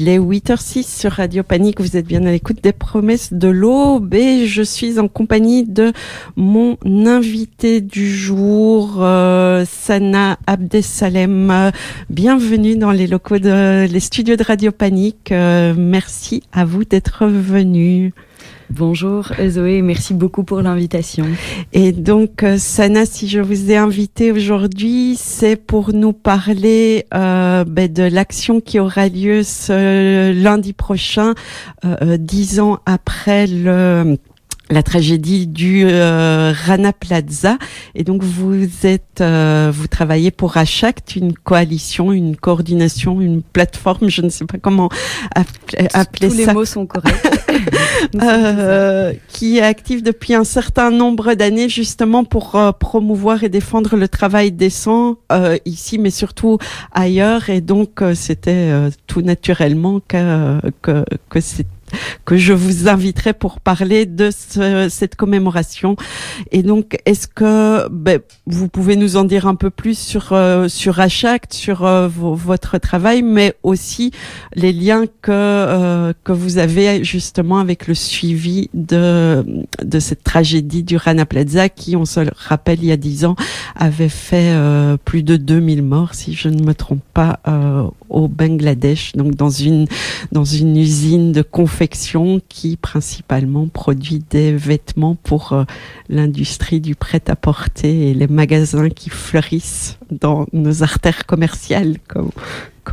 Il est 8h06 sur Radio Panique. Vous êtes bien à l'écoute des promesses de l'aube et je suis en compagnie de mon invité du jour, euh, Sana Abdesalem. Bienvenue dans les locaux de les studios de Radio Panique. Euh, merci à vous d'être venu. Bonjour Zoé, merci beaucoup pour l'invitation. Et donc euh, Sana, si je vous ai invité aujourd'hui, c'est pour nous parler euh, ben, de l'action qui aura lieu ce lundi prochain, euh, dix ans après le la tragédie du euh, Rana Plaza. Et donc vous êtes, euh, vous travaillez pour Achact, une coalition, une coordination, une plateforme, je ne sais pas comment appeler, appeler Tous ça. les mots sont corrects. Euh, qui est active depuis un certain nombre d'années justement pour euh, promouvoir et défendre le travail décent euh, ici, mais surtout ailleurs. Et donc euh, c'était euh, tout naturellement que que, que c'est que je vous inviterai pour parler de ce, cette commémoration. Et donc, est-ce que ben, vous pouvez nous en dire un peu plus sur euh, sur Achact, sur euh, vo- votre travail, mais aussi les liens que euh, que vous avez justement avec le suivi de de cette tragédie du Rana Plaza, qui, on se le rappelle, il y a dix ans, avait fait euh, plus de 2000 morts, si je ne me trompe pas, euh, au Bangladesh, donc dans une dans une usine de qui principalement produit des vêtements pour euh, l'industrie du prêt-à-porter et les magasins qui fleurissent dans nos artères commerciales, comme,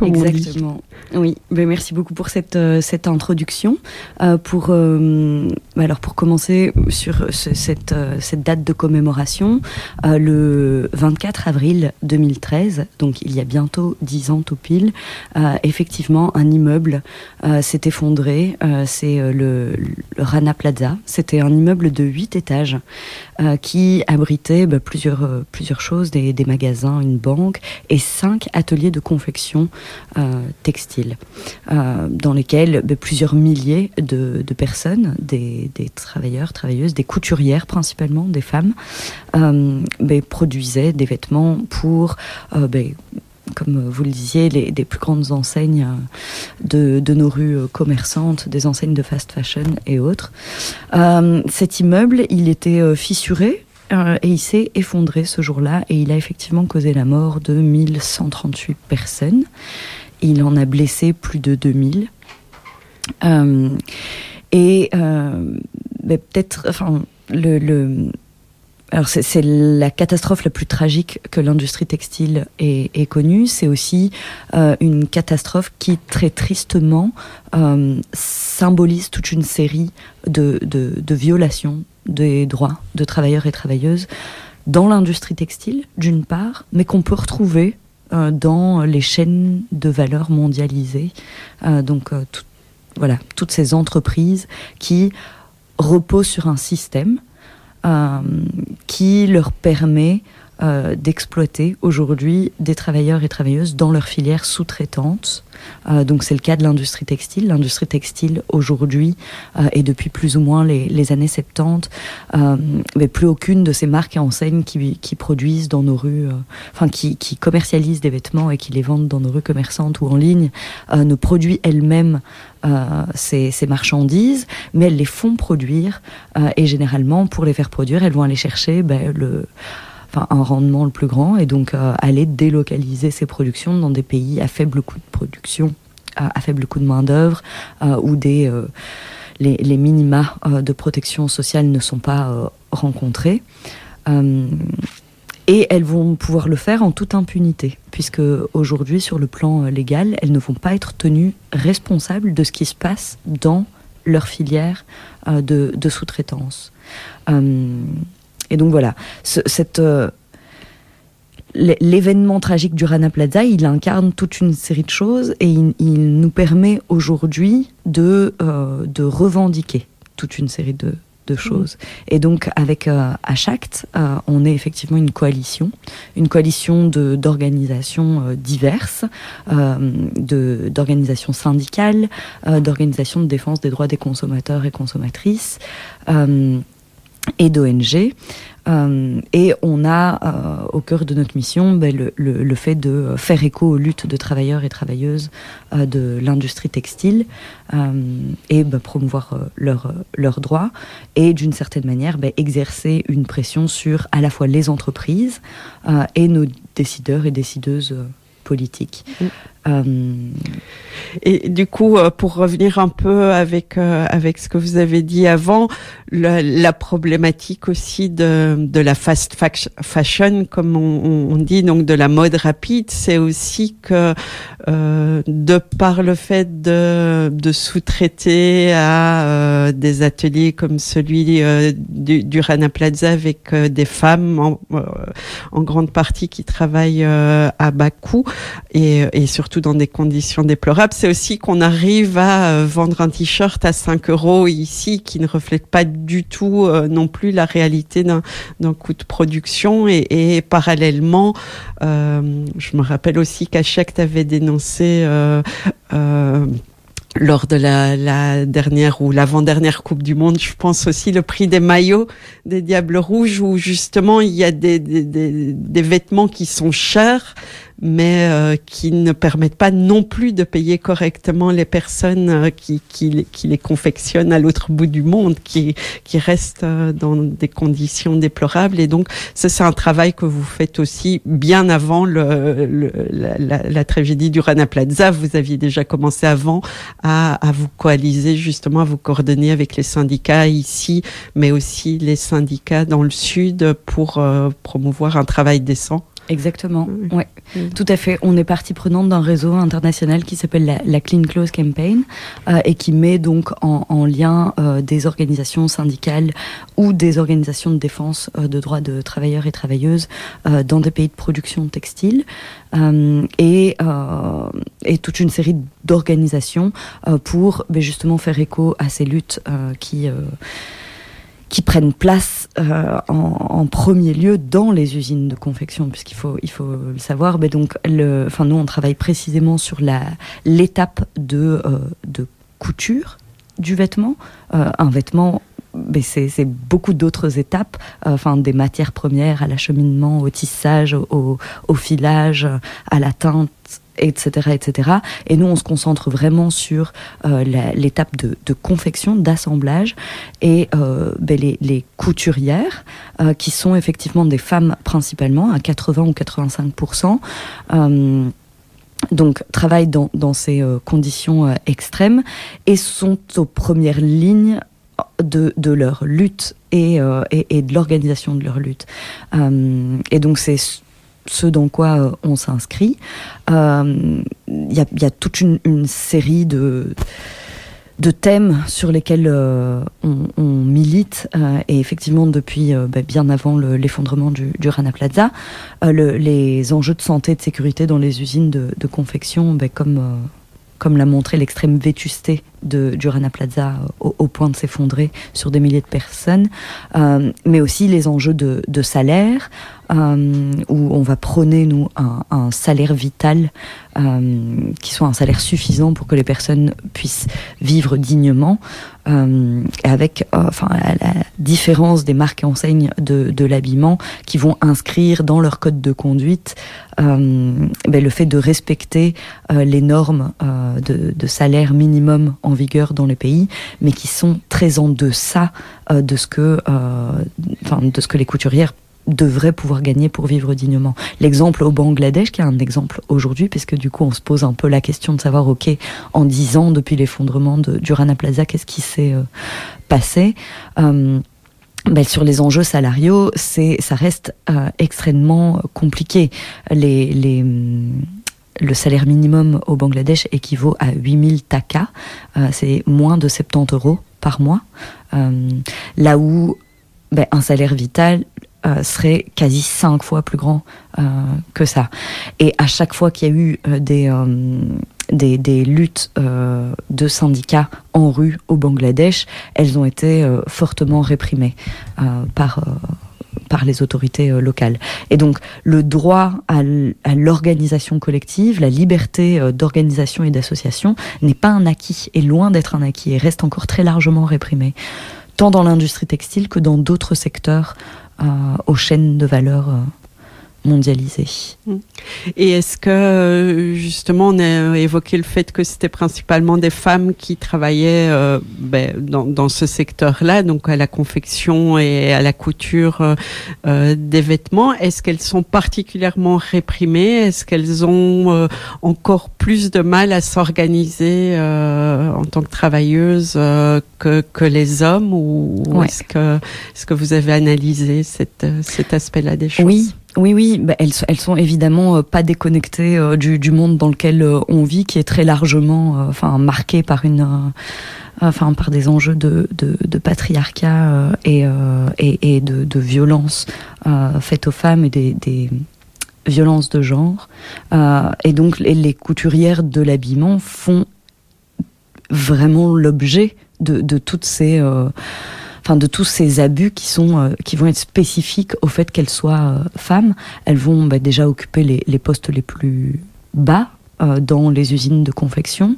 Exactement. Oui, ben merci beaucoup pour cette, euh, cette introduction. Euh, pour, euh, alors pour commencer sur ce- cette, euh, cette date de commémoration, euh, le 24 avril 2013, donc il y a bientôt 10 ans tout pile, euh, effectivement un immeuble s'est effondré. C'est le, le Rana Plaza. C'était un immeuble de 8 étages euh, qui abritait ben, plusieurs, euh, plusieurs choses, des, des magasins, une banque et cinq ateliers de confection euh, textile, dans lesquels ben, plusieurs milliers de, de personnes, des, des travailleurs, travailleuses, des couturières principalement, des femmes, ben, produisaient des vêtements pour, comme vous le disiez, les, des plus grandes enseignes euh, de, nos rues euh, commerçantes, des enseignes de fast fashion et autres. Euh, cet immeuble, il était fissuré. et il s'est effondré ce jour-là et il a effectivement causé la mort de 1138 personnes. Il en a blessé plus de 2000. Euh, et ben, peut-être, enfin, le, le- alors c'est, la catastrophe la plus tragique que l'industrie textile ait, connue. C'est aussi euh, une catastrophe qui très tristement euh, symbolise toute une série de, violations des droits de travailleurs et travailleuses dans l'industrie textile, d'une part, mais qu'on peut retrouver euh, dans les chaînes de valeur mondialisées. Donc, voilà, toutes ces entreprises qui reposent sur un système qui leur permet euh, d'exploiter aujourd'hui des travailleurs et travailleuses dans leur filière sous-traitante. Euh, donc c'est le cas de l'industrie textile. L'industrie textile aujourd'hui euh, et depuis plus ou moins les, années 70, euh, mais plus aucune de ces marques et enseignes qui, produisent dans nos rues, enfin qui, qui commercialisent des vêtements et qui les vendent dans nos rues commerçantes ou en ligne, ne produit elle-même ces, marchandises, mais elles les font produire et généralement pour les faire produire, elles vont aller chercher ben, le un rendement le plus grand et donc euh, aller délocaliser ces productions dans des pays à faible coût de production, à, faible coût de main-d'œuvre, euh, où des, euh, les, les minima de protection sociale ne sont pas rencontrés. Et elles vont pouvoir le faire en toute impunité, puisque aujourd'hui, sur le plan légal, elles ne vont pas être tenues responsables de ce qui se passe dans leur filière de, sous-traitance. Et donc voilà, ce- cette, euh, l'é- l'événement tragique du Rana Plaza, il incarne toute une série de choses et il, il nous permet aujourd'hui de, euh, de revendiquer toute une série de, de choses. Et donc avec euh, Achact, euh, on est effectivement une coalition, une coalition d'organisations euh, diverses, d'organisations syndicales, d'organisations de défense des droits des consommateurs et consommatrices. Et d'ONG. Euh, et on a euh, au cœur de notre mission ben, le, le, fait de faire écho aux luttes de travailleurs et travailleuses euh, de l'industrie textile et ben, promouvoir leurs droits et d'une certaine manière ben, exercer une pression sur à la fois les entreprises et nos décideurs et décideuses politiques. Mm. Euh, et du coup, euh, pour revenir un peu avec euh, avec ce que vous avez dit avant, la, problématique aussi de, de la fast fashion, comme on, dit, donc de la mode rapide, c'est aussi que de par le fait de, de sous-traiter à des ateliers comme celui du, du, Rana Plaza avec des femmes en, en, grande partie qui travaillent à bas coût et, et surtout dans des conditions déplorables, c'est aussi qu'on arrive à euh, vendre un t-shirt à 5 euros ici qui ne reflète pas du tout euh, non plus la réalité d'un coût de production. Et, parallèlement, euh, je me rappelle aussi qu'Achek avait dénoncé euh, lors de la, dernière ou l'avant-dernière Coupe du Monde, je pense aussi le prix des maillots des Diables Rouges, où justement il y a des vêtements qui sont chers, mais euh, qui ne permettent pas non plus de payer correctement les personnes euh, qui, qui, qui, les confectionnent à l'autre bout du monde, qui, qui restent euh, dans des conditions déplorables. Et donc, ça, c'est un travail que vous faites aussi bien avant le, le la, la, la, tragédie du Rana Plaza. Vous aviez déjà commencé avant à, à vous coaliser, justement, à vous coordonner avec les syndicats ici, mais aussi les syndicats dans le sud pour euh, promouvoir un travail décent. Exactement, oui. ouais. Tout à fait. On est partie prenante d'un réseau international qui s'appelle la, la, Clean Clothes Campaign euh, et qui met donc en, en lien euh, des organisations syndicales ou des organisations de défense euh, de droits de travailleurs et travailleuses euh, dans des pays de production textile euh, et, et, toute une série d'organisations pour ben, justement faire écho à ces luttes qui qui prennent place euh, en, premier lieu dans les usines de confection, puisqu'il faut, il faut le savoir. Donc, enfin, nous, on travaille précisément sur l'étape de, euh, de couture du vêtement. Euh, un vêtement c'est beaucoup d'autres étapes, enfin des matières premières à l'acheminement, au tissage, au, au, filage, à la teinte, etc., etc. Et nous, on se concentre vraiment sur euh, l'étape de, confection, d'assemblage, et euh, ben, les, couturières, euh, qui sont effectivement des femmes principalement, à 80 ou 85 euh, donc travaillent dans, dans ces conditions extrêmes et sont aux premières lignes de, de leur lutte et, et, et de l'organisation de leur lutte. Et donc c'est ce dans quoi euh, on s'inscrit. Il euh, y, a, toute une, série de de thèmes sur lesquels euh, on, milite et effectivement depuis bah, bien avant l'effondrement du, Rana Plaza, le, les enjeux de santé et de sécurité dans les usines de, de confection, bah, comme comme l'a montré l'extrême vétusté de, du Rana Plaza au, point de s'effondrer sur des milliers de personnes, euh, mais aussi les enjeux de, salaire, euh, où on va prôner, nous, un, salaire vital euh, qui soit un salaire suffisant pour que les personnes puissent vivre dignement, avec enfin, la différence des marques et enseignes de, de l'habillement qui vont inscrire dans leur code de conduite ben, le fait de respecter les normes de, de salaire minimum en vigueur dans les pays, mais qui sont très en deçà de ce que, enfin, de ce que les couturières devraient pouvoir gagner pour vivre dignement. L'exemple au Bangladesh, qui est un exemple aujourd'hui, puisque du coup on se pose un peu la question de savoir, ok, en dix ans depuis l'effondrement du Rana Plaza, qu'est-ce qui s'est euh, passé? Euh, ben, sur les enjeux salariaux, c'est, ça reste euh, extrêmement compliqué. Les, les, le salaire minimum au Bangladesh équivaut à 8000 taka, euh, c'est moins de 70 euros par mois. Euh, là où ben, un salaire vital euh, serait quasi cinq fois plus grand que ça. Et à chaque fois qu'il y a eu des, des, luttes de syndicats en rue au Bangladesh, elles ont été fortement réprimées par par les autorités euh, locales. Et donc le droit à l'organisation collective, la liberté euh, d'organisation et d'association n'est pas un acquis, est loin d'être un acquis et reste encore très largement réprimé tant dans l'industrie textile que dans d'autres secteurs aux chaînes de valeur. Mm. Et est-ce que justement on a évoqué le fait que c'était principalement des femmes qui travaillaient euh, ben, dans, dans, ce secteur-là, donc à la confection et à la couture euh, euh des vêtements Est-ce qu'elles sont particulièrement réprimées? Est-ce qu'elles ont euh, encore plus de mal à s'organiser en tant que travailleuses que, que les hommes? Ou, est-ce que est-ce que vous avez analysé cette, cet aspect-là des choses? Oui. Oui, oui, bah, elles, elles sont évidemment euh, pas déconnectées euh, du, du, monde dans lequel euh, on vit, qui est très largement, enfin, marqué par une, enfin, par des enjeux de, de, de patriarcat et, et, et, de, de violence faites aux femmes et des, des violences de genre. et donc, les, les couturières de l'habillement font vraiment l'objet de, de toutes ces enfin de tous ces abus qui sont euh, qui vont être spécifiques au fait qu'elles soient euh, femmes. Elles vont bah, déjà occuper les, les, postes les plus bas euh, dans les usines de confection.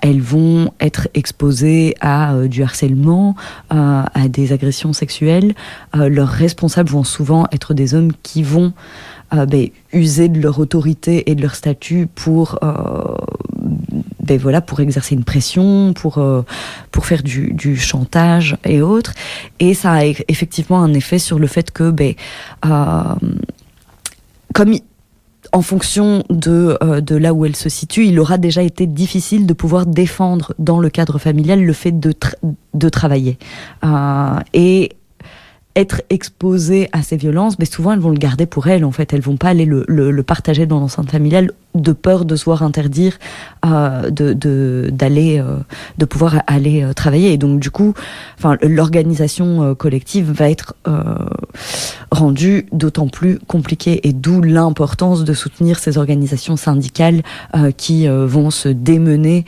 elles vont être exposées à du harcèlement, à des agressions sexuelles. leurs responsables vont souvent être des hommes qui vont ben, user de leur autorité et de leur statut pour ben voilà, pour exercer une pression, pour, euh, pour faire du, chantage et autres. Et ça a effectivement un effet sur le fait que, ben, euh, comme en fonction de, euh, de là où elle se situe, il aura déjà été difficile de pouvoir défendre dans le cadre familial le fait de, de travailler. Euh, et être exposées à ces violences, mais souvent elles vont le garder pour elles en fait. Elles vont pas aller le, le, le partager dans l'enceinte familiale de peur de se voir interdire euh, de d'aller euh, de, pouvoir aller euh, travailler. Et donc du coup, enfin l'organisation euh, collective va être euh, rendue d'autant plus compliquée et d'où l'importance de soutenir ces organisations syndicales qui vont se démener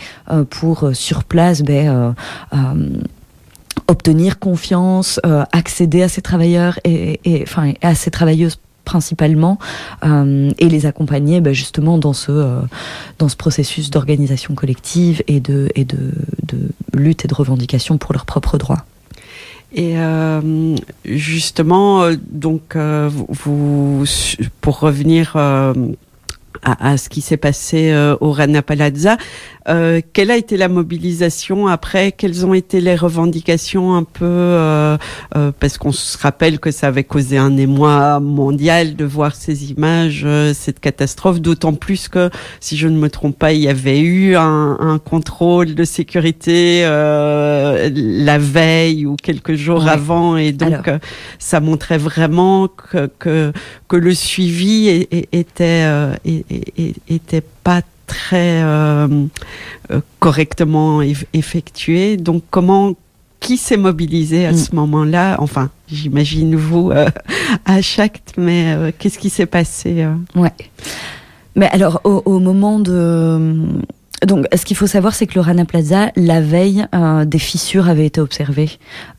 pour sur place. Ben, obtenir confiance, euh, accéder à ces travailleurs et, et, enfin à ces travailleuses principalement euh, et les accompagner bah, justement dans ce euh, dans ce processus d'organisation collective et de et de, de, lutte et de revendication pour leurs propres droits. Et euh, justement, euh, donc, euh, vous, pour revenir à, à, ce qui s'est passé au Rana Palazza, euh, quelle a été la mobilisation après? Quelles ont été les revendications un peu euh, euh, Parce qu'on se rappelle que ça avait causé un émoi mondial de voir ces images, euh, cette catastrophe. D'autant plus que, si je ne me trompe pas, il y avait eu un, un contrôle de sécurité euh, la veille ou quelques jours ouais. avant, et donc Alors. ça montrait vraiment que que, que le suivi était était pas très euh, euh, correctement effectué. Donc comment qui s'est mobilisé à mm. ce moment-là? Enfin, j'imagine vous euh, à chaque, mais euh, qu'est-ce qui s'est passé euh? Ouais. Mais alors au, au moment de donc, ce qu'il faut savoir, c'est que le Rana Plaza, la veille, euh, des fissures avaient été observées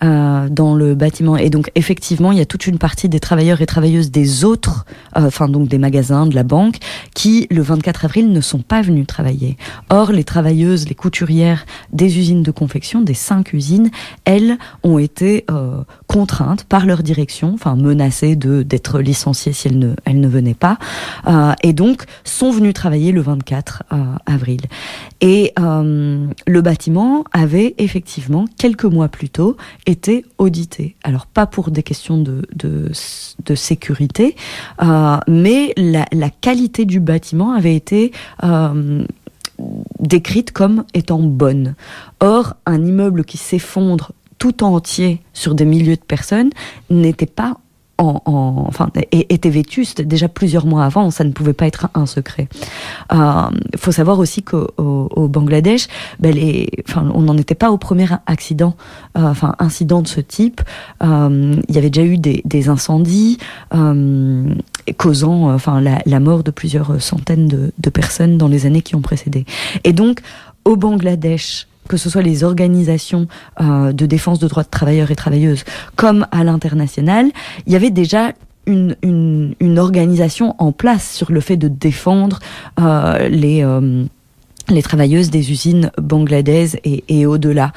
euh, dans le bâtiment. Et donc, effectivement, il y a toute une partie des travailleurs et travailleuses des autres, euh, enfin donc des magasins, de la banque, qui, le 24 avril, ne sont pas venus travailler. Or, les travailleuses, les couturières des usines de confection, des cinq usines, elles ont été euh, contraintes par leur direction, enfin menacées de d'être licenciées si elles ne, elles ne venaient pas, euh, et donc sont venues travailler le 24 avril. Et euh, le bâtiment avait effectivement, quelques mois plus tôt, été audité. Alors pas pour des questions de, de, sécurité, euh, mais la, qualité du bâtiment avait été... Euh, décrite comme étant bonne. Or, un immeuble qui s'effondre tout entier sur des milliers de personnes n'était pas en, en, enfin, était vétuste déjà plusieurs mois avant, ça ne pouvait pas être un, secret. Il euh, faut savoir aussi qu'au au Bangladesh, ben les, enfin, on n'en était pas au premier accident, euh, enfin incident de ce type. Euh, il y avait déjà eu des, des incendies euh, causant, enfin, la, la, mort de plusieurs centaines de, de personnes dans les années qui ont précédé. Et donc, au Bangladesh, que ce soit les organisations euh, de défense de droits de travailleurs et travailleuses, comme à l'international, il y avait déjà une, une, une, organisation en place sur le fait de défendre euh, les... Euh, les travailleuses des usines bangladaises et, au-delà.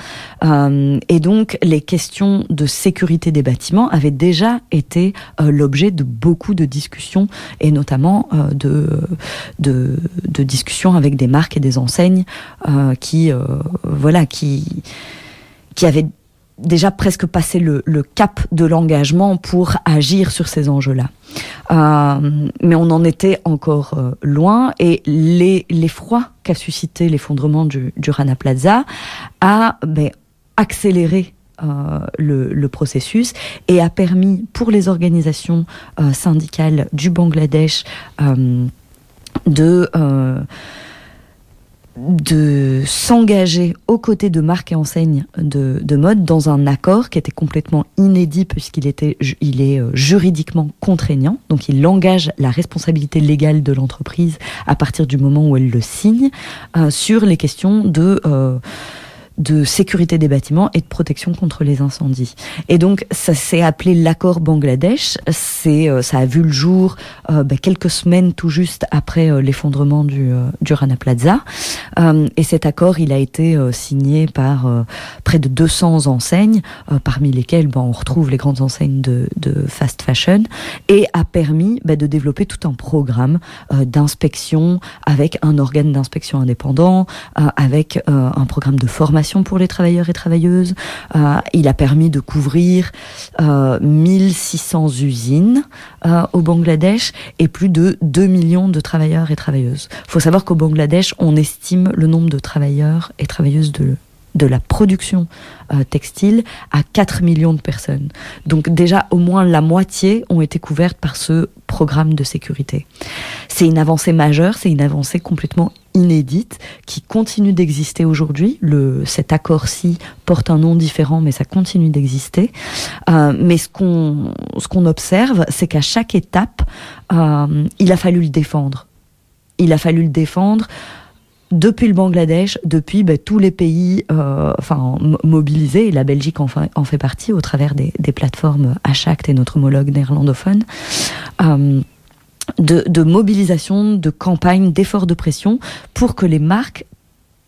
Euh, et donc, les questions de sécurité des bâtiments avaient déjà été euh, l'objet de beaucoup de discussions, et notamment euh, de, de, de, discussions avec des marques et des enseignes qui, voilà, qui, qui avaient déjà presque passé le, cap de l'engagement pour agir sur ces enjeux-là. Euh, mais on en était encore euh, loin et l'effroi qu'a suscité l'effondrement du, Rana Plaza a ben, accéléré euh, le, processus et a permis pour les organisations syndicales du Bangladesh de de s'engager aux côtés de marques et enseignes de, mode dans un accord qui était complètement inédit puisqu'il était il est euh, juridiquement contraignant. Donc il engage la responsabilité légale de l'entreprise à partir du moment où elle le signe euh, sur les questions de euh, de sécurité des bâtiments et de protection contre les incendies. Et donc ça s'est appelé l'accord Bangladesh. C'est euh, ça a vu le jour euh, ben, quelques semaines tout juste après euh, l'effondrement du, du Rana Plaza. et cet accord, il a été signé par près de 200 enseignes, parmi lesquelles ben, on retrouve les grandes enseignes de, de fast fashion, et a permis ben, de développer tout un programme d'inspection avec un organe d'inspection indépendant, avec un programme de formation pour les travailleurs et travailleuses. Euh, il a permis de couvrir 1600 euh, usines euh, au Bangladesh et plus de 2 millions de travailleurs et travailleuses. Il faut savoir qu'au Bangladesh, on estime le nombre de travailleurs et travailleuses de de la production textile à 4 millions de personnes. Donc déjà au moins la moitié ont été couvertes par ce programme de sécurité. C'est une avancée majeure, c'est une avancée complètement inédite qui continue d'exister aujourd'hui. Le, cet accord-ci porte un nom différent, mais ça continue d'exister. Euh, mais ce qu'on ce qu'on observe, c'est qu'à chaque étape, euh, il a fallu le défendre. Il a fallu le défendre depuis le Bangladesh, depuis ben, tous les pays euh, enfin, mobilisés, et la Belgique en fait, en fait partie au travers des, plateformes Achact et notre homologue néerlandophone. De, mobilisation, de campagne, d'efforts de pression pour que les marques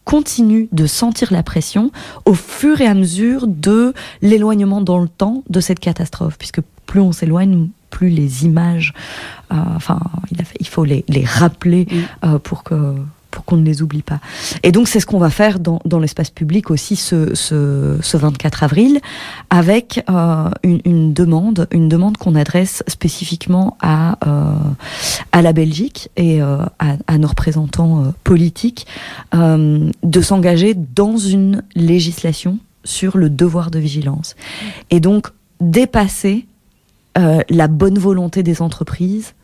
continuent de sentir la pression au fur et à mesure de l'éloignement dans le temps de cette catastrophe, puisque plus on s'éloigne, plus les images, euh, enfin, il, faut les, rappeler euh, pour que pour qu'on ne les oublie pas. Et donc c'est ce qu'on va faire dans, dans l'espace public aussi ce, ce, ce, 24 avril, avec euh, une, demande, une demande qu'on adresse spécifiquement à euh, à la Belgique et euh, à, à, nos représentants politiques de s'engager dans une législation sur le devoir de vigilance. Et donc dépasser la bonne volonté des entreprises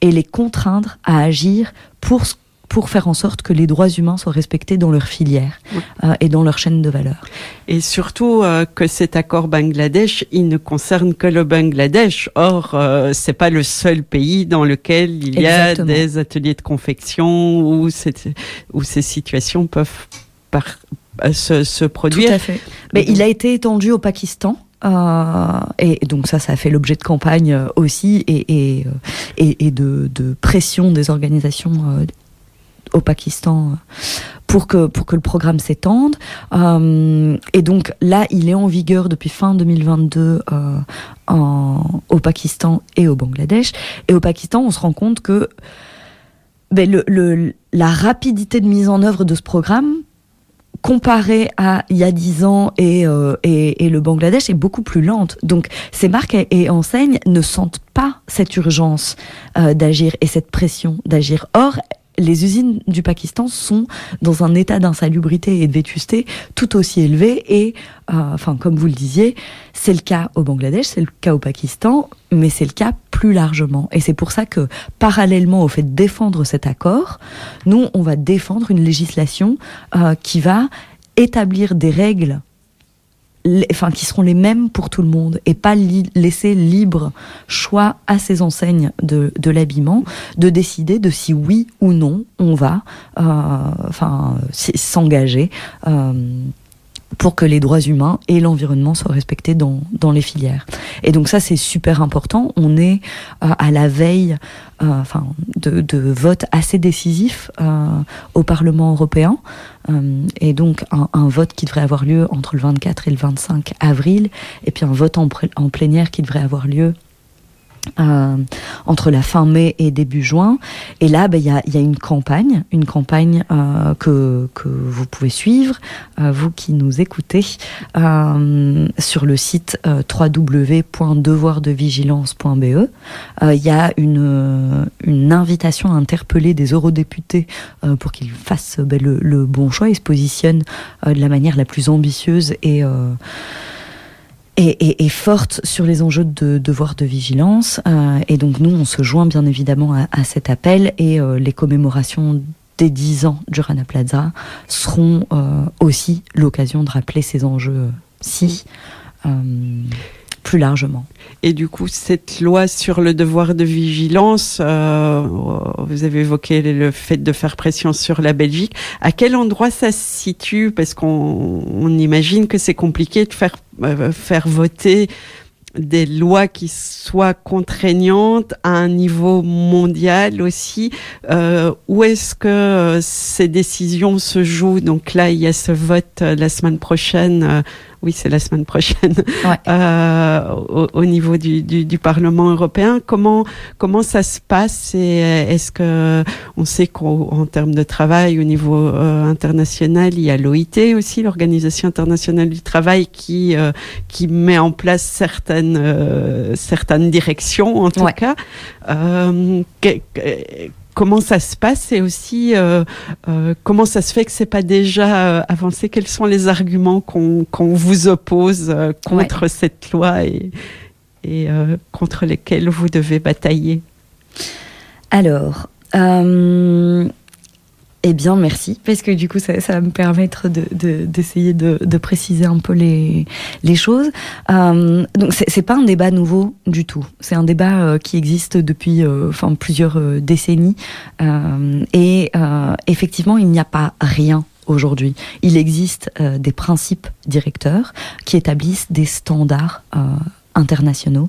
et les contraindre à agir pour ce pour faire en sorte que les droits humains soient respectés dans leur filière euh, et dans leur chaîne de valeur. Et surtout euh, que cet accord Bangladesh, il ne concerne que le Bangladesh. Or, euh, c'est pas le seul pays dans lequel il y a des ateliers de confection où, où ces situations peuvent par, euh, se, se, produire. Tout à fait. Mais il a été étendu au Pakistan. Euh, et donc ça, ça a fait l'objet de campagnes aussi et, et, et, et de, de, pression des organisations au Pakistan pour que pour que le programme s'étende. Euh, et donc là, il est en vigueur depuis fin 2022 euh, en, au Pakistan et au Bangladesh. Et au Pakistan, on se rend compte que ben, la rapidité de mise en œuvre de ce programme comparée à il y a dix ans et, euh, et, et, le Bangladesh est beaucoup plus lente. Donc ces marques et, enseignes ne sentent pas cette urgence euh, d'agir et cette pression d'agir. Or, les usines du Pakistan sont dans un état d'insalubrité et de vétusté tout aussi élevé et, euh, enfin, comme vous le disiez, c'est le cas au Bangladesh, c'est le cas au Pakistan, mais c'est le cas plus largement. Et c'est pour ça que, parallèlement au fait de défendre cet accord, nous, on va défendre une législation euh, qui va établir des règles enfin, qui seront les mêmes pour tout le monde et pas laisser libre choix à ces enseignes de, de l'habillement de décider de si oui ou non on va euh, enfin s'engager euh, pour que les droits humains et l'environnement soient respectés dans, dans les filières. Et donc ça, c'est super important. On est euh, à la veille euh, enfin, de, de votes assez décisifs euh, au Parlement européen. et donc un, un, vote qui devrait avoir lieu entre le 24 et le 25 avril, et puis un vote en, en plénière qui devrait avoir lieu euh, entre la fin mai et début juin. Et là, ben, il y, a, y, a, une campagne, une campagne euh, que, que vous pouvez suivre, euh, vous qui nous écoutez, euh, sur le site euh, www.devoirdevigilance.be. Il y a une, une invitation à interpeller des eurodéputés pour qu'ils fassent ben, le, le, bon choix et se positionnent de la manière la plus ambitieuse et et, forte sur les enjeux de devoir de vigilance. Euh, et donc nous, on se joint bien évidemment à, cet appel et euh, les commémorations des 10 ans du Rana Plaza seront euh, aussi l'occasion de rappeler ces enjeux-ci Et du coup, cette loi sur le devoir de vigilance, euh, vous avez évoqué le fait de faire pression sur la Belgique. À quel endroit ça se situe? Parce qu'on on imagine que c'est compliqué de faire, euh, faire voter des lois qui soient contraignantes à un niveau mondial aussi. Euh, où est-ce que euh, ces décisions se jouent? Donc là, il y a ce vote euh, la semaine prochaine. Euh, oui, c'est la semaine prochaine. Ouais. Euh, au, au, niveau du, du, du, Parlement européen, comment comment ça se passe Et est-ce que on sait qu'en termes de travail au niveau euh, international, il y a l'OIT aussi, l'Organisation internationale du travail, qui qui met en place certaines certaines, euh, directions, en tout ouais. cas. Euh, que, comment ça se passe et aussi euh, euh, comment ça se fait que c'est pas déjà euh, avancé? Quels sont les arguments qu'on qu vous oppose contre ouais. cette loi et, et contre lesquels vous devez batailler? Alors, eh bien, merci, parce que du coup, ça, ça va me permettre d'essayer de, de, de, de, préciser un peu les, les choses. Euh, donc, c'est pas un débat nouveau du tout. C'est un débat euh, qui existe depuis euh, enfin, plusieurs euh, décennies. Euh, et effectivement, il n'y a pas rien aujourd'hui. Il existe des principes directeurs qui établissent des standards internationaux.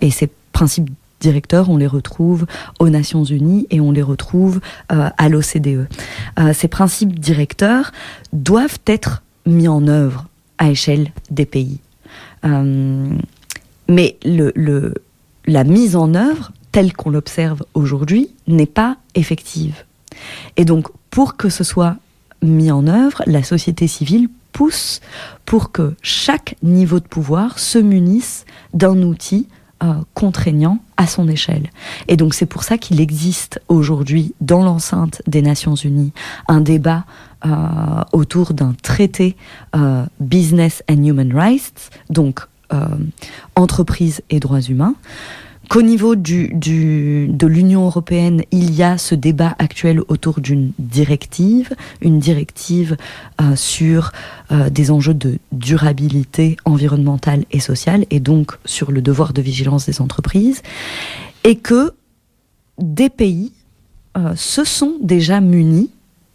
et ces principes directeurs, on les retrouve aux Nations Unies et on les retrouve euh, à l'OCDE. Euh, ces principes directeurs doivent être mis en œuvre à échelle des pays. Euh, mais la mise en œuvre, telle qu'on l'observe aujourd'hui, n'est pas effective. Et donc, pour que ce soit mis en œuvre, la société civile pousse pour que chaque niveau de pouvoir se munisse d'un outil contraignant à son échelle. Et donc c'est pour ça qu'il existe aujourd'hui dans l'enceinte des Nations Unies un débat euh, autour d'un traité euh, Business and Human Rights, donc euh, entreprise et droits humains, qu'au niveau de l'Union européenne, il y a ce débat actuel autour d'une directive, une directive euh, sur euh, des enjeux de durabilité environnementale et sociale, et donc sur le devoir de vigilance des entreprises, et que des pays euh, se sont déjà munis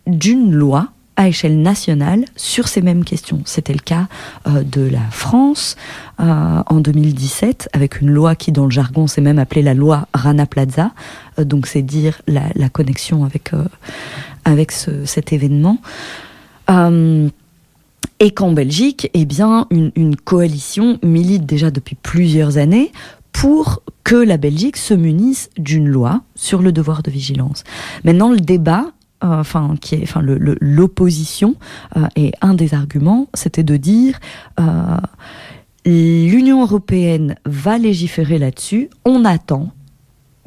d'une loi à échelle nationale sur ces mêmes questions. C'était le cas euh, de la France euh, en 2017 avec une loi qui dans le jargon s'est même appelée la loi Rana Plaza. Euh, donc c'est dire la, connexion avec, avec ce, cet événement. Et qu'en Belgique, eh bien, une, une coalition milite déjà depuis plusieurs années pour que la Belgique se munisse d'une loi sur le devoir de vigilance. Maintenant, le débat enfin qui est enfin l'opposition euh, et un des arguments c'était de dire euh, l'Union européenne va légiférer là-dessus on attend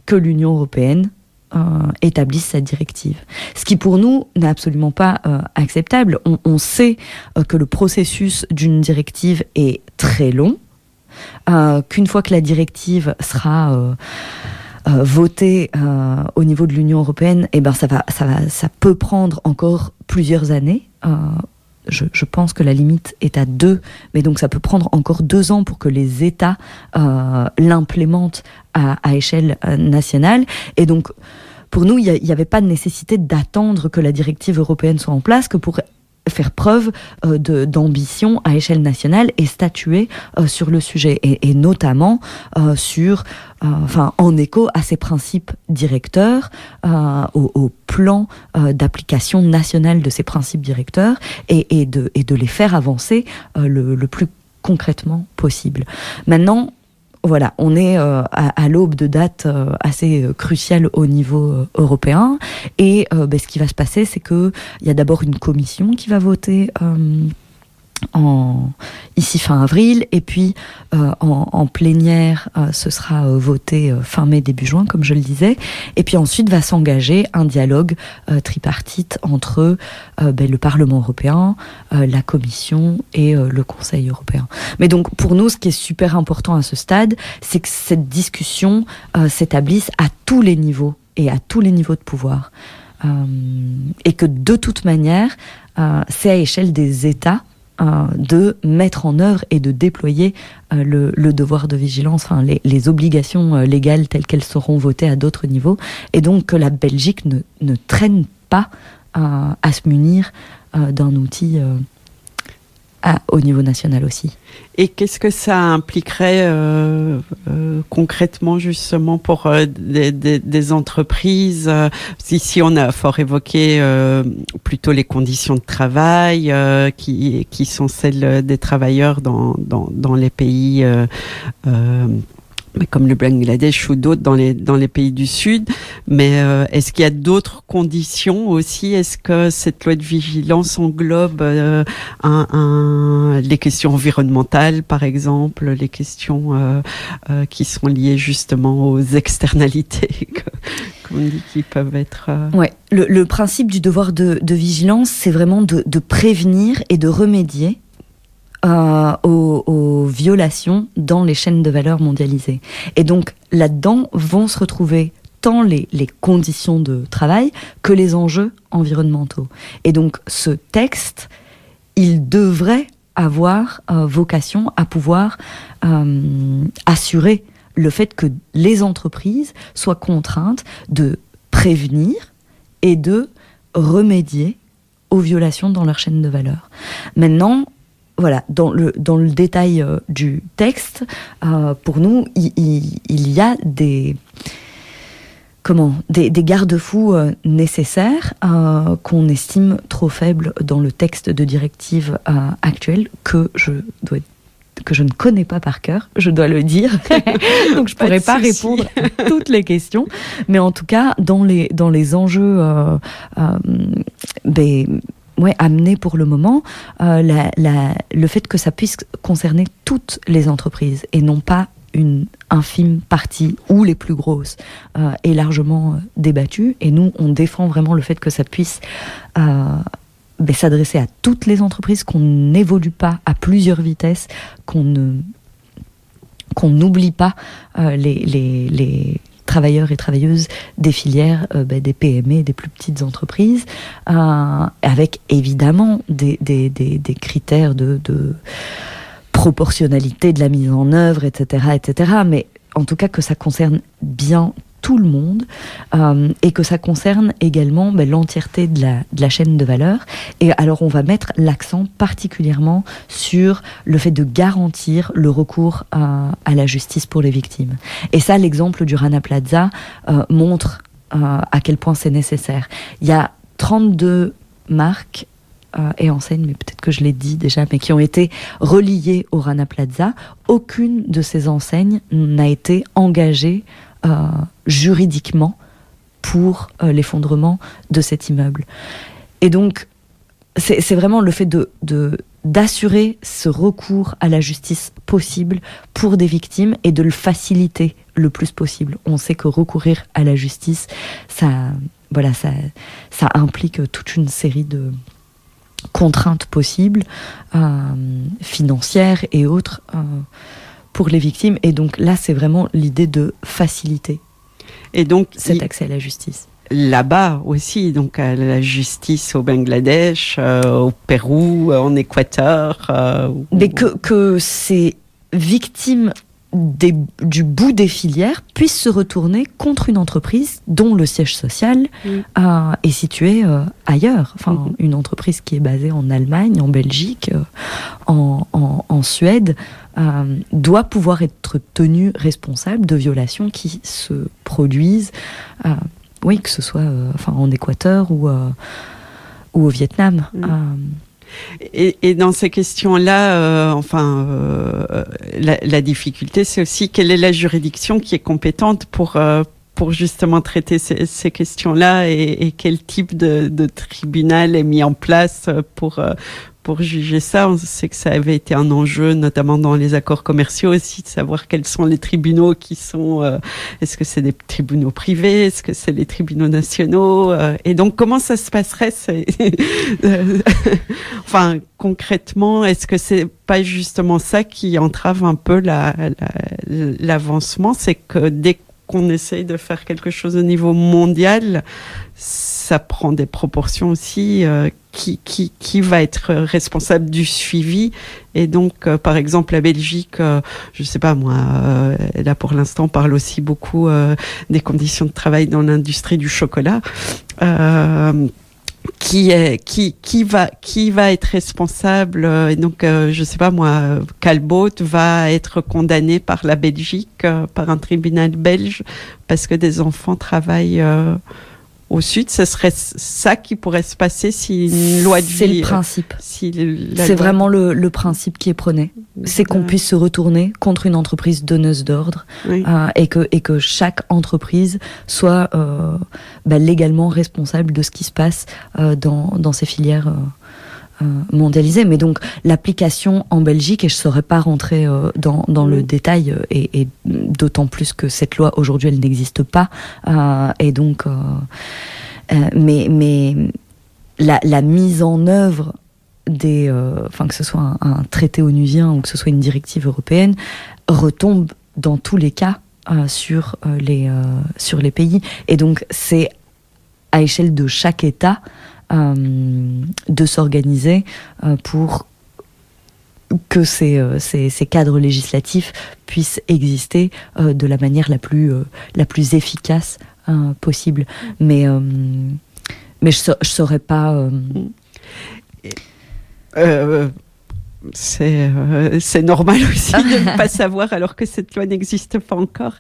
que l'Union européenne euh, établisse cette directive. Ce qui pour nous n'est absolument pas euh, acceptable. On, sait euh, que le processus d'une directive est très long, qu'une fois que la directive sera euh, voter euh, au niveau de l'Union européenne, eh ben ça va, ça va, ça peut prendre encore plusieurs années. Euh, je, pense que la limite est à deux, mais donc ça peut prendre encore deux ans pour que les États l'implémentent à, à, échelle nationale. Et donc, pour nous, il n'y avait pas de nécessité d'attendre que la directive européenne soit en place, que pour faire preuve euh, d'ambition à échelle nationale et statuer euh, sur le sujet et, et notamment euh, sur euh, enfin en écho à ces principes directeurs euh, au, au, plan d'application nationale de ces principes directeurs et, et, de, et de les faire avancer le, le plus concrètement possible. Maintenant, voilà, on est euh, à, l'aube de dates euh, assez euh, cruciales au niveau européen. Et ben, ce qui va se passer, c'est que il y a d'abord une commission qui va voter en, ici fin avril, et puis euh, en, en, plénière, euh, ce sera euh, voté euh, fin mai, début juin, comme je le disais, et puis ensuite va s'engager un dialogue euh, tripartite entre euh, ben, le Parlement européen, la Commission et le Conseil européen. Mais donc pour nous, ce qui est super important à ce stade, c'est que cette discussion s'établisse à tous les niveaux et à tous les niveaux de pouvoir. et que de toute manière, c'est à échelle des États de mettre en œuvre et de déployer euh, le, devoir de vigilance, les, obligations euh, légales telles qu'elles seront votées à d'autres niveaux, et donc que la Belgique ne traîne pas à se munir d'un outil à, au niveau national aussi. Et qu'est-ce que ça impliquerait euh, euh, concrètement justement pour euh, des, entreprises Ici, on a fort évoqué plutôt les conditions de travail qui, sont celles des travailleurs dans, les pays comme le Bangladesh ou d'autres dans les dans les pays du Sud. Mais euh, est-ce qu'il y a d'autres conditions aussi? Est-ce que cette loi de vigilance englobe euh, les questions environnementales, par exemple, les questions euh, qui sont liées justement aux externalités qu'on dit qui peuvent être. Ouais, le, principe du devoir de, vigilance, c'est vraiment de prévenir et de remédier euh, aux, aux, violations dans les chaînes de valeur mondialisées. Et donc là-dedans vont se retrouver tant les, les, conditions de travail que les enjeux environnementaux. Et donc ce texte, il devrait avoir euh, vocation à pouvoir euh, assurer le fait que les entreprises soient contraintes de prévenir et de remédier aux violations dans leur chaîne de valeur. Maintenant, voilà, dans le, dans le détail euh, du texte, euh, pour nous, il, il, il, y a des comment des, des garde-fous euh, nécessaires qu'on estime trop faibles dans le texte de directive actuel que je dois que je ne connais pas par cœur, je dois le dire. Donc je pourrais pas, pas répondre à toutes les questions, mais en tout cas dans les dans les enjeux des ouais, amener pour le moment euh, le fait que ça puisse concerner toutes les entreprises et non pas une infime partie ou les plus grosses euh, est largement euh, débattue. Et nous on défend vraiment le fait que ça puisse ben, s'adresser à toutes les entreprises qu'on n'évolue pas à plusieurs vitesses qu'on n'oublie pas les travailleurs et travailleuses des filières euh, bah, des PME, des plus petites entreprises, euh, avec évidemment des critères de, de, proportionnalité de la mise en œuvre, etc., etc. Mais en tout cas que ça concerne bien tout le monde euh, et que ça concerne également ben, l'entièreté de la, de la chaîne de valeur. Et alors on va mettre l'accent particulièrement sur le fait de garantir le recours à, la justice pour les victimes. Et ça, l'exemple du Rana Plaza euh, montre euh, à quel point c'est nécessaire. Il y a 32 marques et enseignes, mais peut-être que je l'ai dit déjà, mais qui ont été reliées au Rana Plaza. Aucune de ces enseignes n'a été engagée juridiquement pour euh, l'effondrement de cet immeuble. Et donc, c'est vraiment le fait de d'assurer ce recours à la justice possible pour des victimes et de le faciliter le plus possible. On sait que recourir à la justice, ça, voilà, ça, implique toute une série de contraintes possibles, euh, financières et autres. Euh, pour les victimes. Et donc là, c'est vraiment l'idée de faciliter et donc cet il... accès à la justice. Là-bas aussi, donc à la justice au Bangladesh, euh, au Pérou, euh, en Équateur. Euh, Mais que, que ces victimes du bout des filières puissent se retourner contre une entreprise dont le siège social euh, est situé euh, ailleurs. Enfin, mm-hmm. une entreprise qui est basée en Allemagne, en Belgique, euh, en, en, Suède, doit pouvoir être tenue responsable de violations qui se produisent, oui, que ce soit enfin, en Équateur ou, ou au Vietnam. Mm. Et, et, dans ces questions-là, euh, enfin, euh, la, la, difficulté, c'est aussi quelle est la juridiction qui est compétente pour euh, pour justement traiter ces, ces questions-là et, et, quel type de, de, tribunal est mis en place pour pour juger ça. On sait que ça avait été un enjeu, notamment dans les accords commerciaux aussi, de savoir quels sont les tribunaux qui sont. Euh, est-ce que c'est des tribunaux privés Est-ce que c'est les tribunaux nationaux euh, Et donc, comment ça se passerait Enfin, concrètement, est-ce que c'est pas justement ça qui entrave un peu l'avancement la, C'est que dès qu'on essaye de faire quelque chose au niveau mondial, ça prend des proportions aussi. Euh, qui, qui, qui, va être responsable du suivi Et donc, euh, par exemple, la Belgique, euh, je sais pas moi, là pour l'instant, parle aussi beaucoup des conditions de travail dans l'industrie du chocolat. qui est qui qui va qui va être responsable et donc je sais pas moi Calbot va être condamné par la Belgique par un tribunal belge parce que des enfants travaillent au sud, ce serait ça qui pourrait se passer si une loi de C'est le principe. c'est vraiment le, principe qui est prôné. C'est qu'on puisse se retourner contre une entreprise donneuse d'ordre euh, et, que, et que chaque entreprise soit euh, bah, légalement responsable de ce qui se passe euh, dans, dans ces filières euh, mondialisé. Mais donc l'application en Belgique, et je ne saurais pas rentrer euh, dans, dans le détail, euh, et, d'autant plus que cette loi aujourd'hui elle n'existe pas. et donc, mais, mais la, la, mise en œuvre des, enfin que ce soit un, un, traité onusien ou que ce soit une directive européenne, retombe dans tous les cas sur les sur les pays. Et donc c'est à échelle de chaque État euh, de s'organiser euh, pour que ces, euh, ces, ces, cadres législatifs puissent exister de la manière la plus, la plus efficace possible. Mais, mais je ne saurais pas c'est euh, normal aussi de ne pas savoir alors que cette loi n'existe pas encore.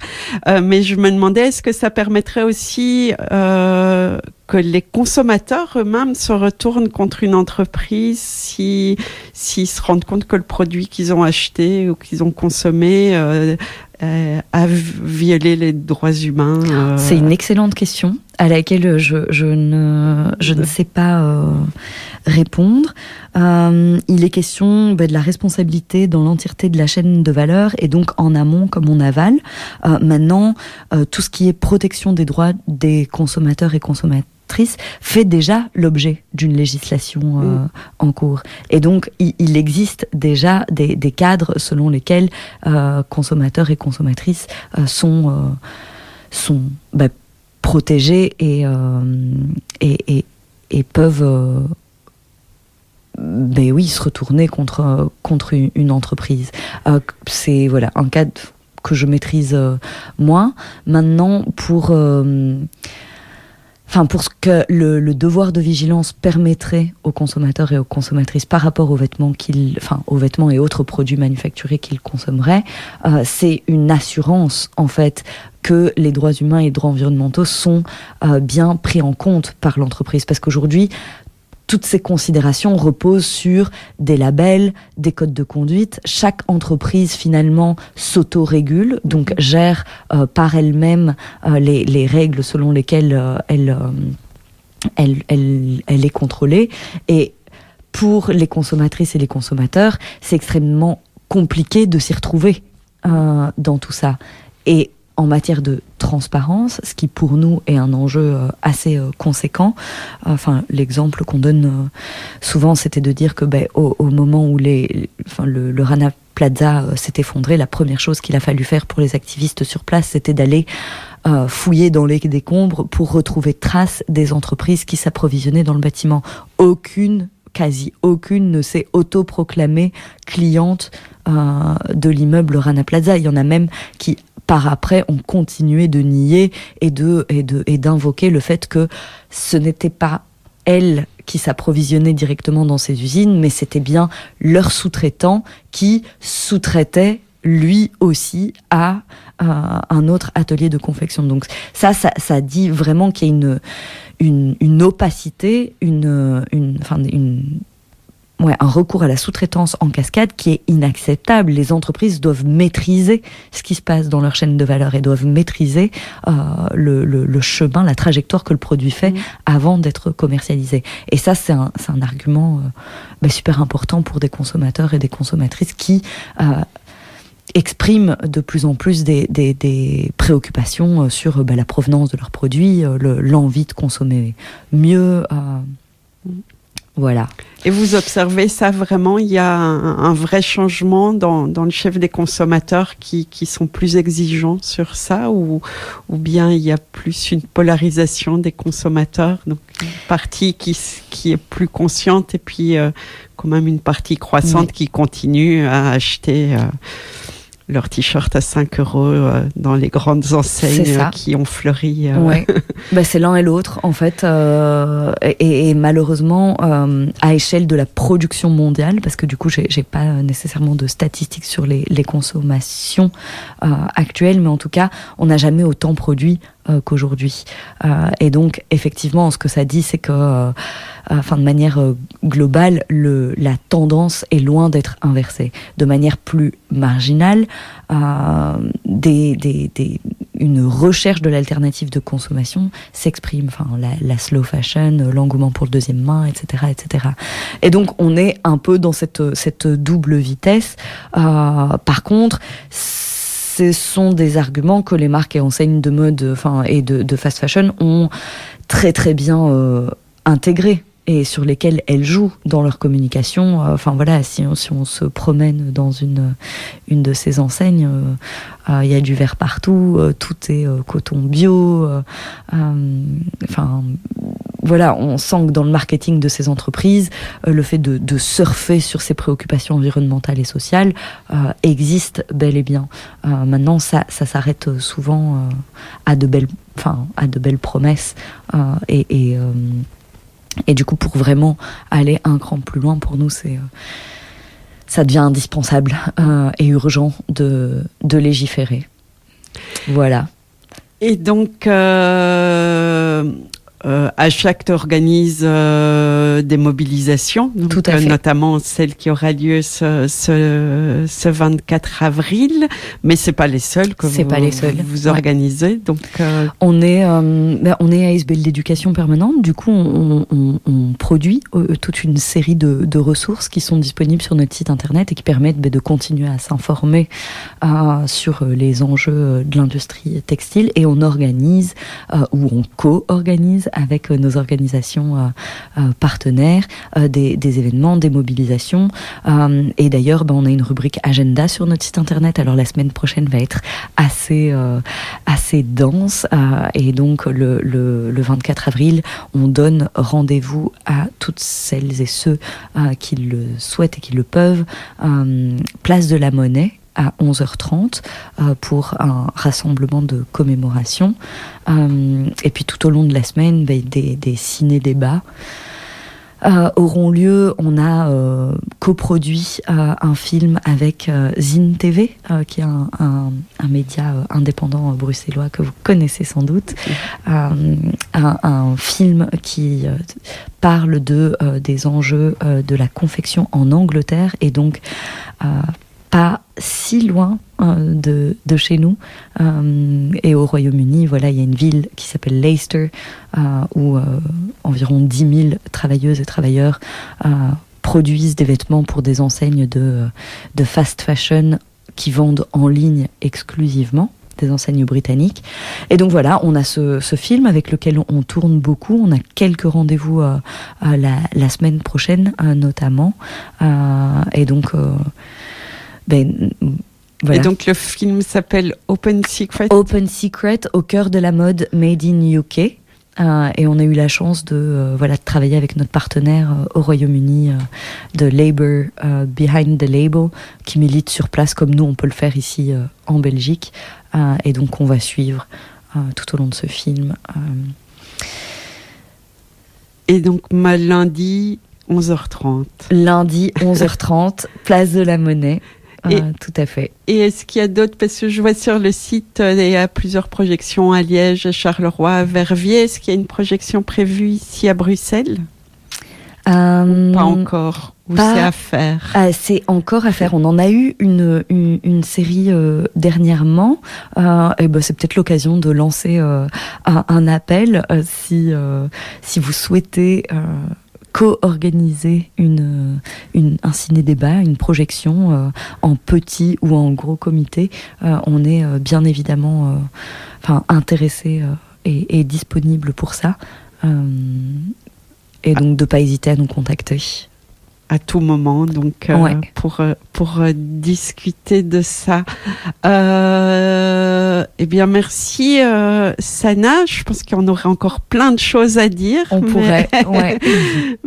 Euh, mais je me demandais est-ce que ça permettrait aussi euh, que les consommateurs eux-mêmes se retournent contre une entreprise si s'ils se rendent compte que le produit qu'ils ont acheté ou qu'ils ont consommé euh, euh, a violé les droits humains euh C'est une excellente question à laquelle je, ne, sais pas répondre. Il est question bah, de la responsabilité dans l'entièreté de la chaîne de valeur et donc en amont comme en aval. Maintenant, tout ce qui est protection des droits des consommateurs et consommatrices fait déjà l'objet d'une législation mm. en cours. Et donc, il, existe déjà des, des, cadres selon lesquels consommateurs et consommatrices sont, sont bah, protégés et, euh, et, et, peuvent euh, ben oui, se retourner contre, contre une entreprise. Euh, c'est voilà, un cas que je maîtrise moins. Maintenant, pour enfin pour ce que le, devoir de vigilance permettrait aux consommateurs et aux consommatrices par rapport aux vêtements qu'ils, enfin aux vêtements et autres produits manufacturés qu'ils consommeraient, euh, c'est une assurance en fait que les droits humains et droits environnementaux sont euh, bien pris en compte par l'entreprise. Parce qu'aujourd'hui toutes ces considérations reposent sur des labels, des codes de conduite. Chaque entreprise finalement s'auto-régule, donc gère euh, par elle-même euh, les, les, règles selon lesquelles euh, elle, elle, est contrôlée. Et pour les consommatrices et les consommateurs, c'est extrêmement compliqué de s'y retrouver dans tout ça. Et en matière de transparence, ce qui pour nous est un enjeu euh, assez euh, conséquent. Enfin, l'exemple qu'on donne euh, souvent, c'était de dire que ben, au, moment où le, Rana Plaza s'est effondré, la première chose qu'il a fallu faire pour les activistes sur place, c'était d'aller fouiller dans les décombres pour retrouver trace des entreprises qui s'approvisionnaient dans le bâtiment. Aucune quasi aucune ne s'est autoproclamée cliente de l'immeuble Rana Plaza. Il y en a même qui par après ont continué de nier et de d'invoquer le fait que ce n'était pas elle qui s'approvisionnait directement dans ces usines, mais c'était bien leur sous-traitant qui sous-traitait lui aussi à un autre atelier de confection. Donc ça, ça, ça dit vraiment qu'il y a une, opacité, une, ouais, un recours à la sous-traitance en cascade qui est inacceptable. Les entreprises doivent maîtriser ce qui se passe dans leur chaîne de valeur et doivent maîtriser euh, le, le, le, chemin, la trajectoire que le produit fait mmh. avant d'être commercialisé. Et ça, c'est un, un, argument euh, bah, super important pour des consommateurs et des consommatrices qui euh, expriment de plus en plus des, des, des préoccupations sur bah, la provenance de leurs produits, l'envie de consommer mieux. Mmh. Voilà. Et vous observez ça vraiment? Il y a un, un vrai changement dans, dans, le chef des consommateurs qui, qui, sont plus exigeants sur ça ou, ou bien il y a plus une polarisation des consommateurs? Donc une partie qui, qui est plus consciente et puis euh, quand même une partie croissante oui. qui continue à acheter. Euh, leur t-shirt à 5 euros euh, dans les grandes enseignes qui ont fleuri. Euh. Ouais. bah, c'est l'un et l'autre, en fait. Euh, et, et, malheureusement, euh, à échelle de la production mondiale, parce que du coup, j'ai pas nécessairement de statistiques sur les, les consommations euh, actuelles, mais en tout cas, on n'a jamais autant produit euh, qu'aujourd'hui. Euh, et donc, effectivement, ce que ça dit, c'est que, euh, enfin, de manière globale, le, la tendance est loin d'être inversée. De manière plus marginale, une recherche de l'alternative de consommation s'exprime. Enfin, la, la, slow fashion, l'engouement pour le deuxième main, etc., etc. Et donc, on est un peu dans cette, cette double vitesse. par contre, ce sont des arguments que les marques et enseignes de mode enfin, et de, fast fashion ont très très bien euh, intégrés et sur lesquels elles jouent dans leur communication. Enfin voilà, si on, se promène dans une, une de ces enseignes, il euh, y a du verre partout, euh, tout est euh, coton bio. Enfin voilà, on sent que dans le marketing de ces entreprises, le fait de, surfer sur ces préoccupations environnementales et sociales existe bel et bien. maintenant, ça, ça s'arrête souvent à de belles, enfin à de belles promesses et, et et du coup, pour vraiment aller un cran plus loin, pour nous, c'est euh, ça devient indispensable euh, et urgent de, de légiférer. Voilà. Et donc, euh, euh, chaque organise euh, des mobilisations, donc, Tout à fait. Euh, notamment celle qui aura lieu ce, ce, ce 24 avril, mais c'est pas les seuls que vous, pas les seuls. vous organisez. Donc euh, on est ben, on est à SBL d'éducation permanente. Du coup, on, on, on produit toute une série de, de, ressources qui sont disponibles sur notre site internet et qui permettent ben, de continuer à s'informer sur les enjeux de l'industrie textile. Et on organise ou on co-organise avec euh, nos organisations euh, euh, partenaires des, événements, des mobilisations. et d'ailleurs, ben, on a une rubrique agenda sur notre site internet. Alors la semaine prochaine va être assez dense et donc le 24 avril, on donne rendez-vous à toutes celles et ceux qui le souhaitent et qui le peuvent. place de la Monnaie à 11h30 euh, pour un rassemblement de commémoration. Euh, et puis tout au long de la semaine, bah, des, des ciné-débats. Euh, auront lieu. On a euh, coproduit euh, un film avec Zine TV, qui est un, un, un média indépendant bruxellois que vous connaissez sans doute. Un, un, film qui parle de des enjeux de la confection en Angleterre et donc pas si loin euh, de, de, chez nous. Euh, et au Royaume-Uni, voilà, il y a une ville qui s'appelle Leicester, euh, où environ 10 000 travailleuses et travailleurs produisent des vêtements pour des enseignes de, de fast fashion qui vendent en ligne exclusivement des enseignes britanniques. Et donc voilà, on a ce, ce film avec lequel on, on, tourne beaucoup. On a quelques rendez-vous euh, la, la, semaine prochaine, euh, notamment. Euh, et donc, ben, voilà. Et donc le film s'appelle Open Secret. Open Secret au cœur de la mode Made in UK. et on a eu la chance de voilà de travailler avec notre partenaire au Royaume-Uni de Labour Behind the Label qui milite sur place comme nous on peut le faire ici en Belgique et donc on va suivre tout au long de ce film. Et donc ma lundi 11h30. Lundi 11h30, place de la Monnaie. Et, tout à fait. Et est-ce qu'il y a d'autres Parce que je vois sur le site, euh, il y a plusieurs projections à Liège, à Charleroi, à Verviers. Est-ce qu'il y a une projection prévue ici à Bruxelles? Euh, Pas encore? Ou c'est à faire? Ah, C'est encore à faire. On en a eu une, une, série euh, dernièrement. et ben, c'est peut-être l'occasion de lancer un, un, appel si, si vous souhaitez co-organiser une, un ciné-débat, une projection euh, en petit ou en gros comité, euh, on est euh, bien évidemment enfin, intéressé et, et, disponible pour ça. et donc de ne pas hésiter à nous contacter à tout moment donc euh, pour euh, pour euh, discuter de ça. Euh, eh bien merci Sana, je pense qu'on aurait encore plein de choses à dire. On pourrait, ouais.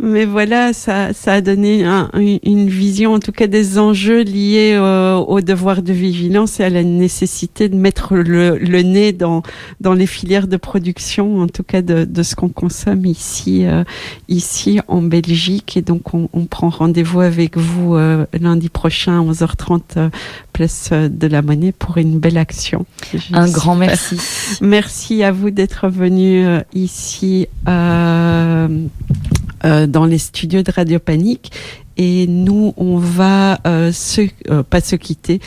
mais voilà, ça ça a donné une vision en tout cas des enjeux liés au devoir de vigilance et à la nécessité de mettre le, le nez dans dans les filières de production, en tout cas de, de ce qu'on consomme ici ici en Belgique et donc on, on prend rendez-vous avec vous euh, lundi prochain à 11h30 euh, place euh, de la Monnaie pour une belle action. Un grand merci. merci à vous d'être venu ici dans les studios de Radio Panique et nous on va se pas se quitter.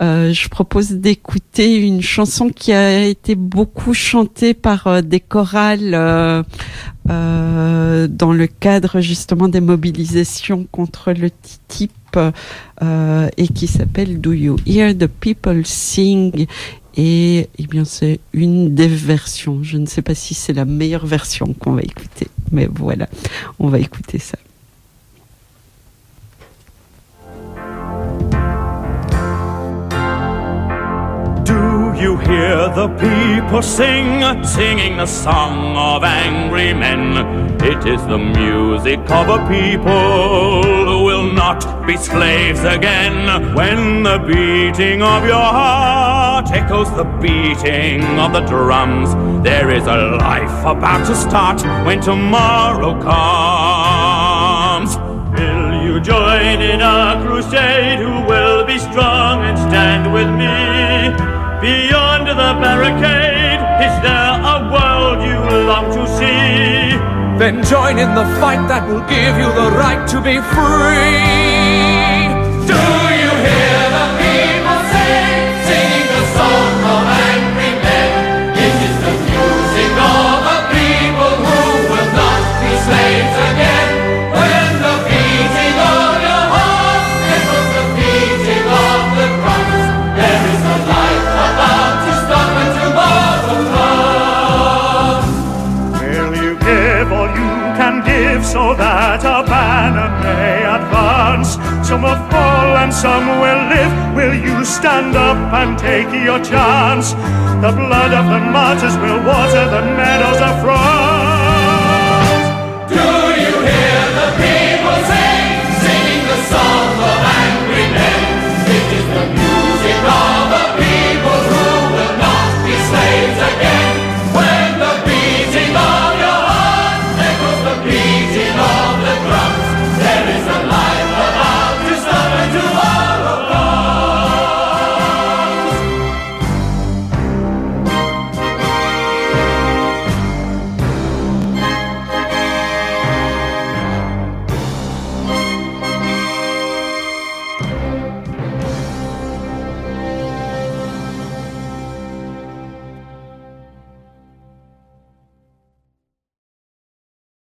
je propose d'écouter une chanson qui a été beaucoup chantée par des chorales euh, dans le cadre justement des mobilisations contre le TTIP euh, et qui s'appelle Do You Hear the People Sing? Et eh bien c'est une des versions. Je ne sais pas si c'est la meilleure version qu'on va écouter, mais voilà, on va écouter ça. You hear the people sing, singing the song of angry men. It is the music of a people who will not be slaves again. When the beating of your heart echoes the beating of the drums, there is a life about to start when tomorrow comes. Will you join in a crusade? Who will be strong and stand with me? Beyond the barricade, is there a world you long to see? Then join in the fight that will give you the right to be free. Do stand up and take your chance? The blood of the martyrs will water the meadows of France.